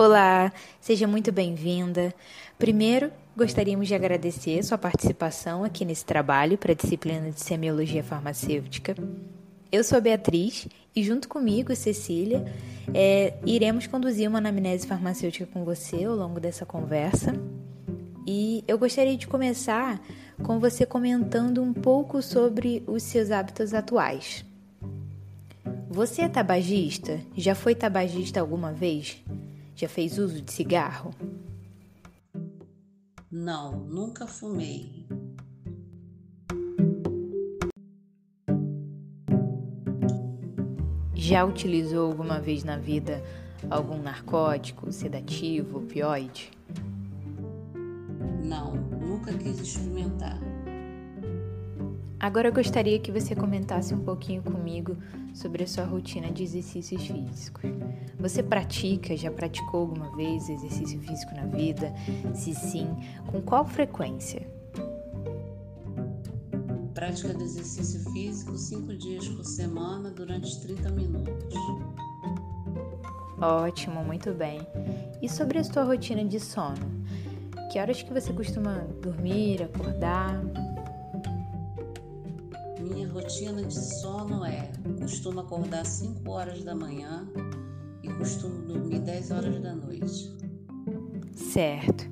Olá, seja muito bem-vinda. Primeiro, gostaríamos de agradecer sua participação aqui nesse trabalho para a disciplina de semiologia farmacêutica. Eu sou Beatriz e, junto comigo, Cecília, é, iremos conduzir uma anamnese farmacêutica com você ao longo dessa conversa. E eu gostaria de começar com você comentando um pouco sobre os seus hábitos atuais. Você é tabagista? Já foi tabagista alguma vez? Já fez uso de cigarro? Não, nunca fumei. Já utilizou alguma vez na vida algum narcótico, sedativo, opioide? Não, nunca quis experimentar. Agora eu gostaria que você comentasse um pouquinho comigo sobre a sua rotina de exercícios físicos. Você pratica, já praticou alguma vez exercício físico na vida? Se sim, com qual frequência? Prática de exercício físico cinco dias por semana durante 30 minutos. Ótimo, muito bem. E sobre a sua rotina de sono? Que horas que você costuma dormir, acordar? Rotina de sono é: costumo acordar 5 horas da manhã e costumo dormir 10 horas da noite. Certo.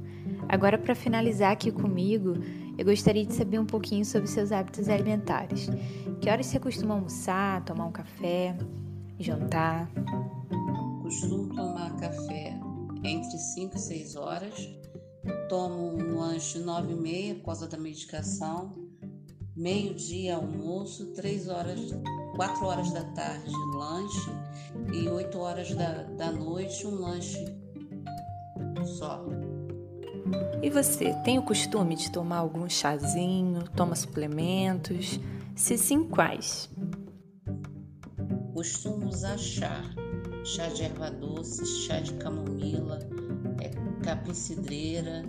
Agora, para finalizar aqui comigo, eu gostaria de saber um pouquinho sobre seus hábitos alimentares. Que horas você costuma almoçar, tomar um café, jantar? Costumo tomar café entre 5 e 6 horas. Tomo um lanche 9 e meia por causa da medicação meio-dia almoço, três horas, quatro horas da tarde lanche e oito horas da, da noite um lanche só. E você tem o costume de tomar algum chazinho, toma suplementos? Se sim, quais? Costumo usar chá, chá de erva doce, chá de camomila, é, capim cidreira,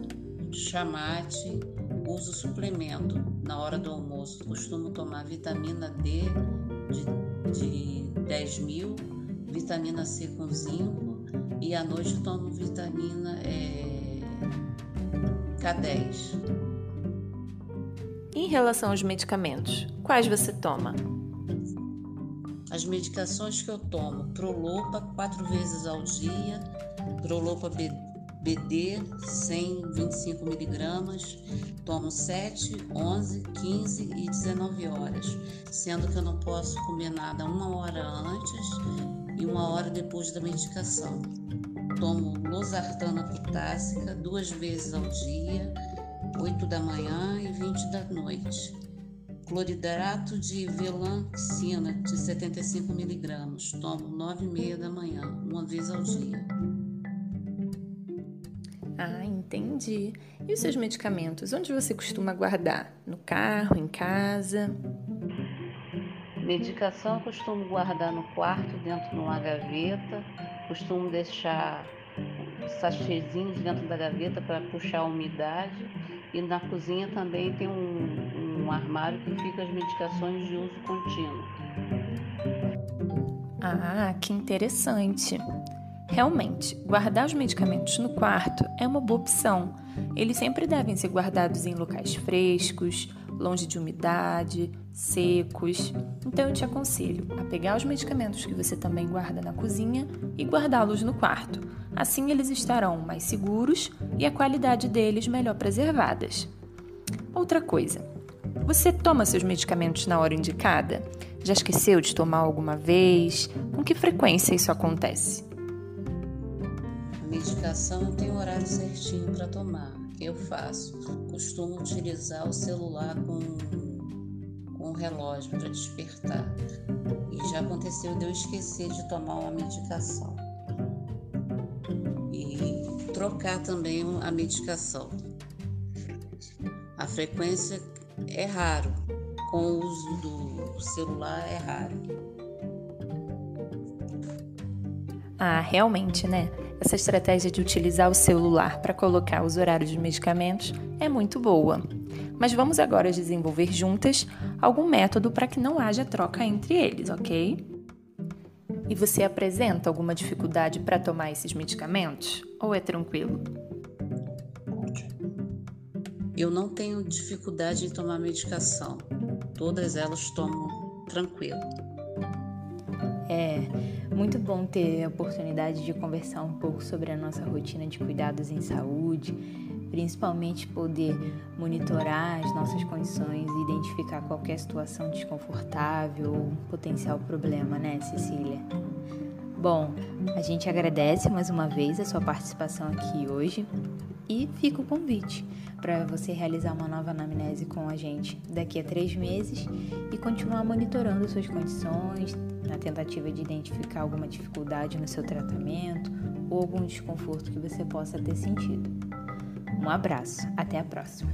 chamate Uso suplemento na hora do almoço. Costumo tomar vitamina D de, de 10 mil, vitamina C com zinco e à noite tomo vitamina é, K10. Em relação aos medicamentos, quais você toma? As medicações que eu tomo, Prolopa quatro vezes ao dia, Prolopa B BD 125 miligramas, tomo 7, 11, 15 e 19 horas, sendo que eu não posso comer nada uma hora antes e uma hora depois da medicação. Tomo losartana potássica duas vezes ao dia, 8 da manhã e 20 da noite. Cloridrato de velanxina de 75 miligramas, tomo 9 e meia da manhã, uma vez ao dia. Entendi. E os seus medicamentos? Onde você costuma guardar? No carro, em casa? Medicação eu costumo guardar no quarto, dentro de uma gaveta. Costumo deixar sachêzinhos dentro da gaveta para puxar a umidade. E na cozinha também tem um, um armário que fica as medicações de uso contínuo. Ah, que interessante. Realmente, guardar os medicamentos no quarto é uma boa opção. Eles sempre devem ser guardados em locais frescos, longe de umidade, secos. Então eu te aconselho a pegar os medicamentos que você também guarda na cozinha e guardá-los no quarto. Assim eles estarão mais seguros e a qualidade deles melhor preservadas. Outra coisa, você toma seus medicamentos na hora indicada? Já esqueceu de tomar alguma vez? Com que frequência isso acontece? Medicação tenho horário certinho para tomar. eu faço? Costumo utilizar o celular com, com o relógio para despertar. E já aconteceu de eu esquecer de tomar uma medicação. E trocar também a medicação. A frequência é raro. Com o uso do celular é raro. Ah, realmente, né? Essa estratégia de utilizar o celular para colocar os horários de medicamentos é muito boa. Mas vamos agora desenvolver juntas algum método para que não haja troca entre eles, ok? E você apresenta alguma dificuldade para tomar esses medicamentos? Ou é tranquilo? Eu não tenho dificuldade em tomar medicação. Todas elas tomo tranquilo. É muito bom ter a oportunidade de conversar um pouco sobre a nossa rotina de cuidados em saúde, principalmente poder monitorar as nossas condições e identificar qualquer situação desconfortável ou potencial problema, né, Cecília? Bom, a gente agradece mais uma vez a sua participação aqui hoje e fica o convite para você realizar uma nova anamnese com a gente daqui a três meses e continuar monitorando suas condições na tentativa de identificar alguma dificuldade no seu tratamento ou algum desconforto que você possa ter sentido. Um abraço, até a próxima!